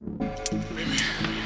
The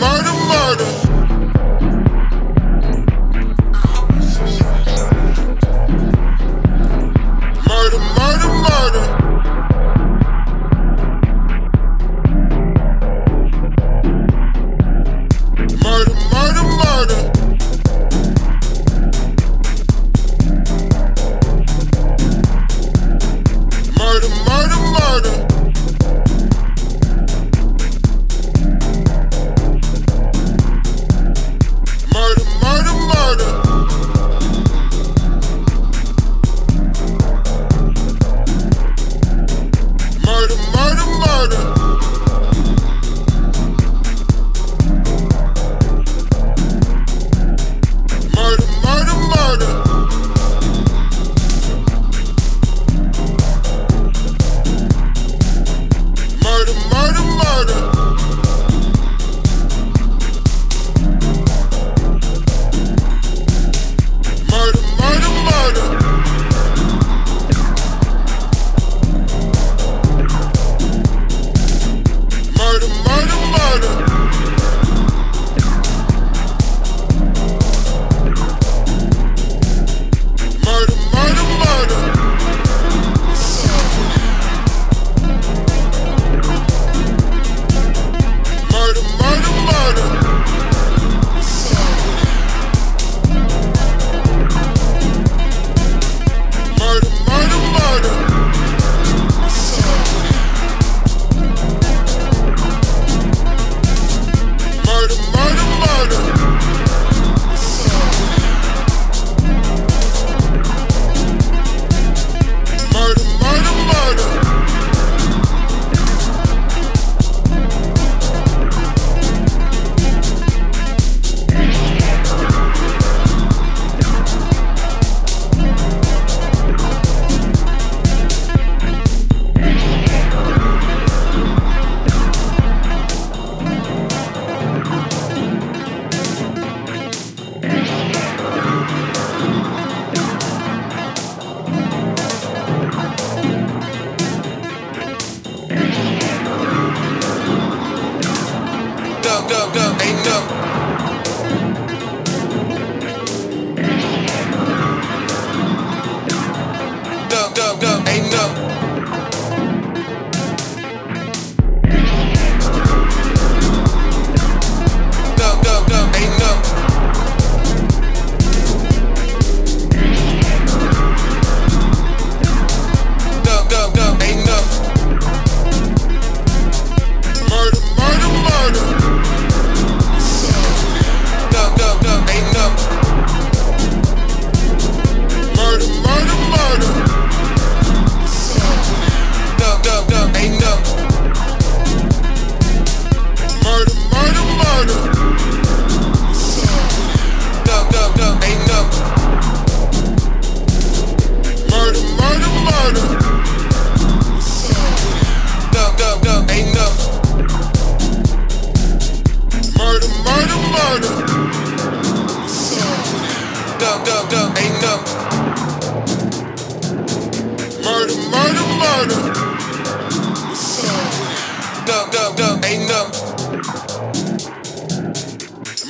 murder, murder.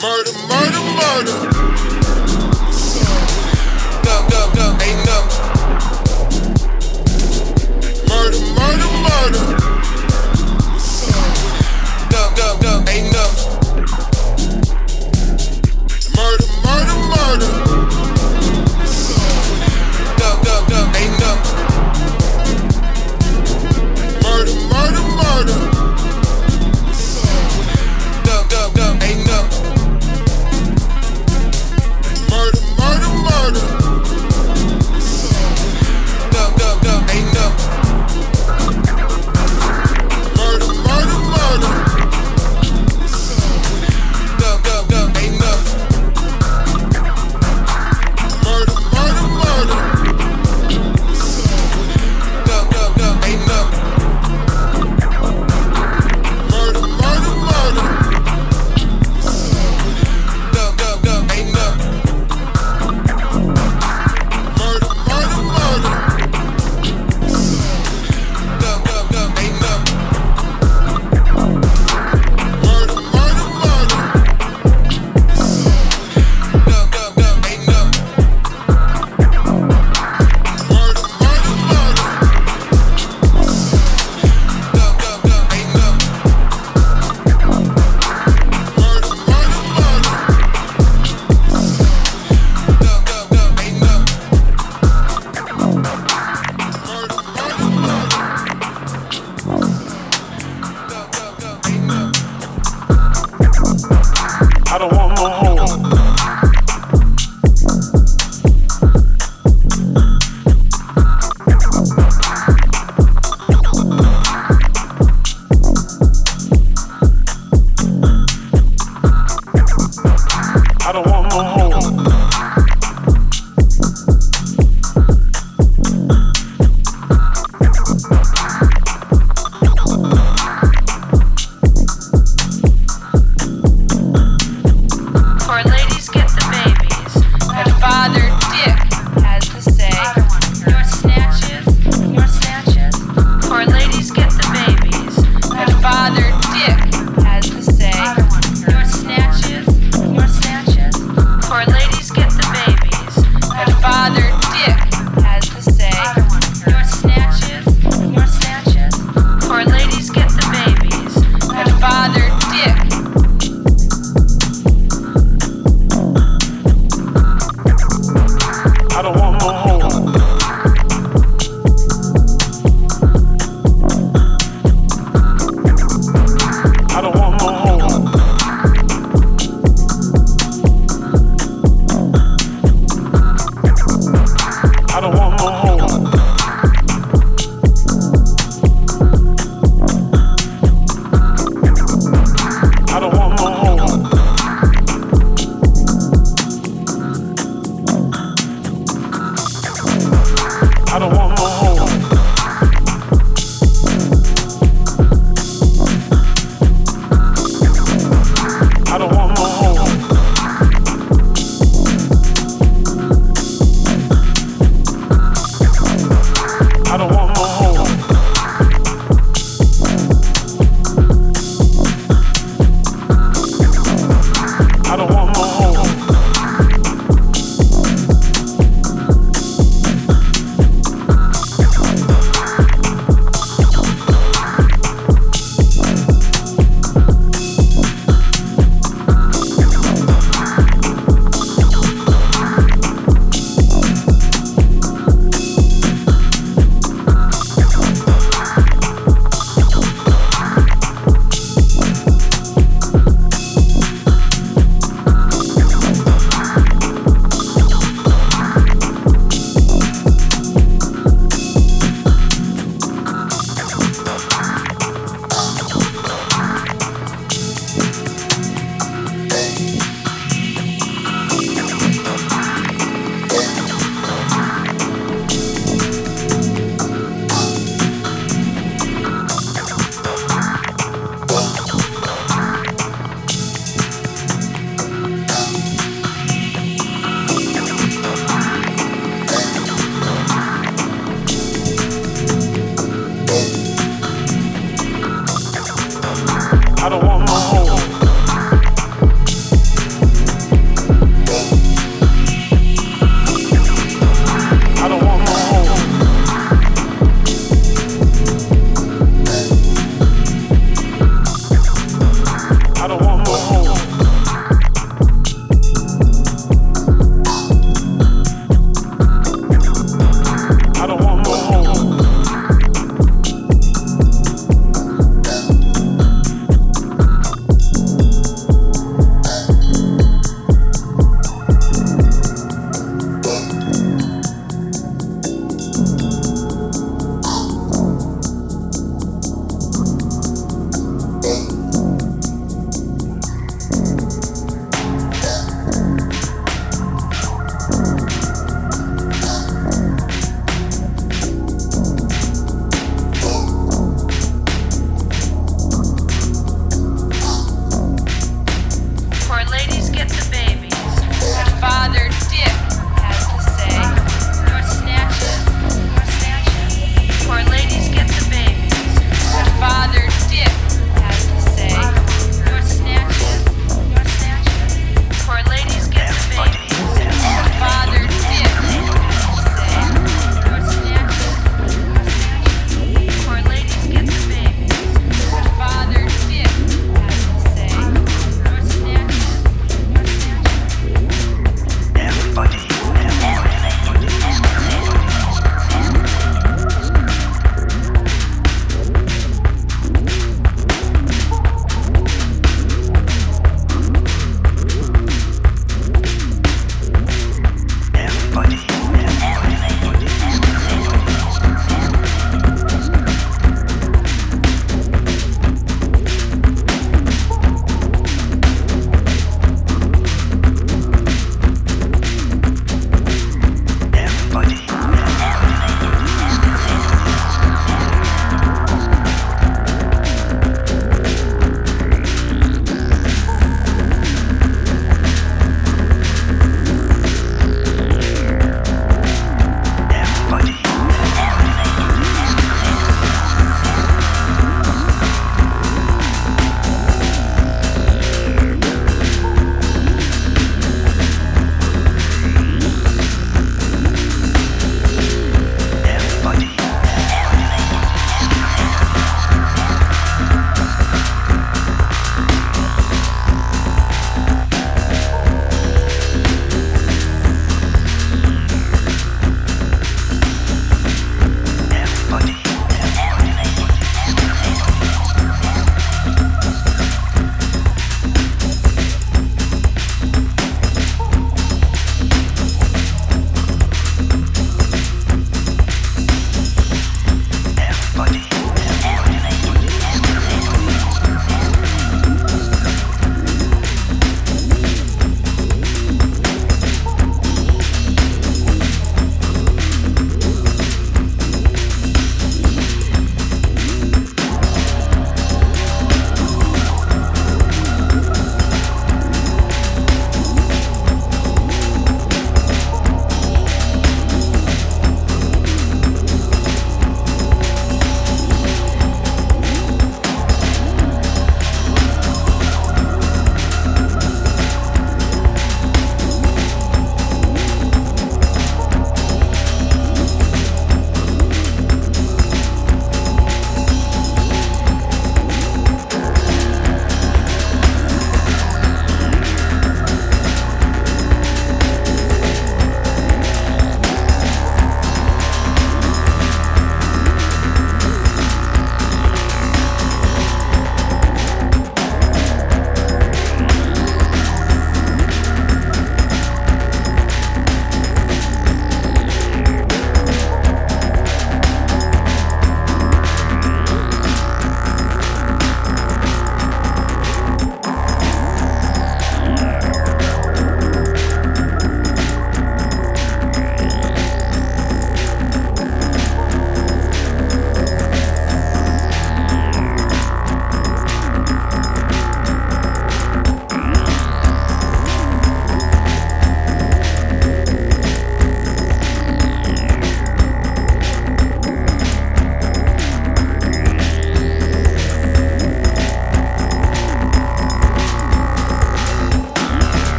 Murder, murder, murder. No, no, no, ain't no. Murder, murder, murder. No, no, no, ain't no.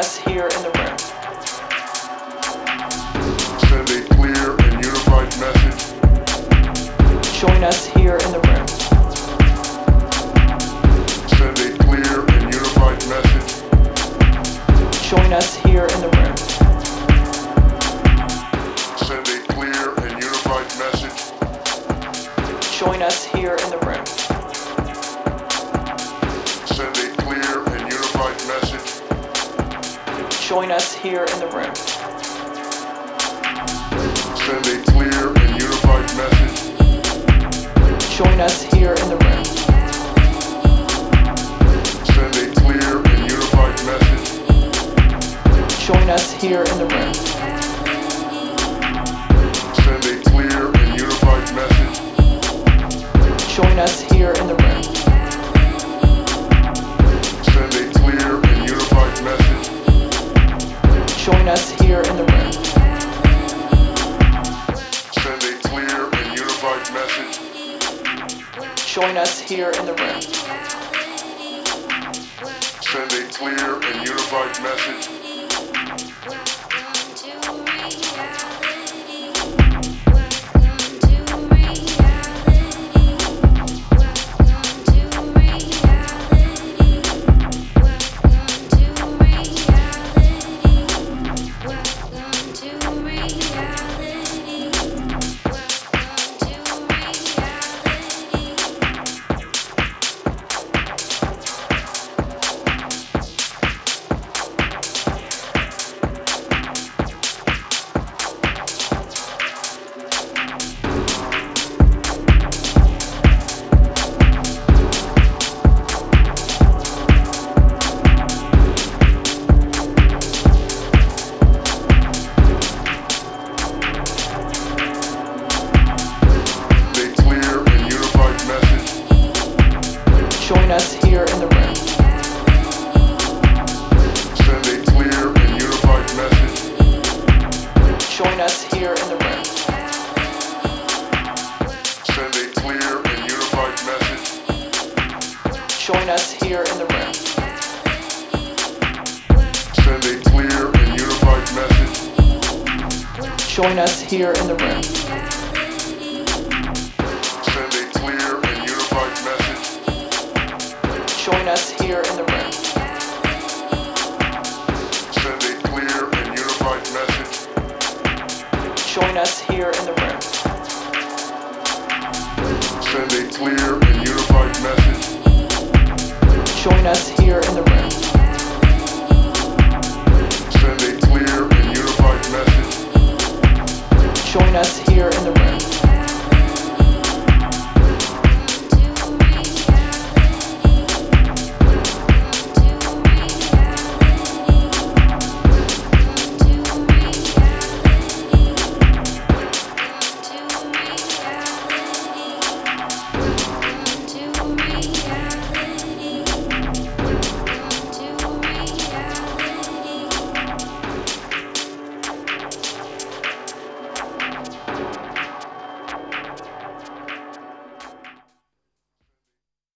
Us here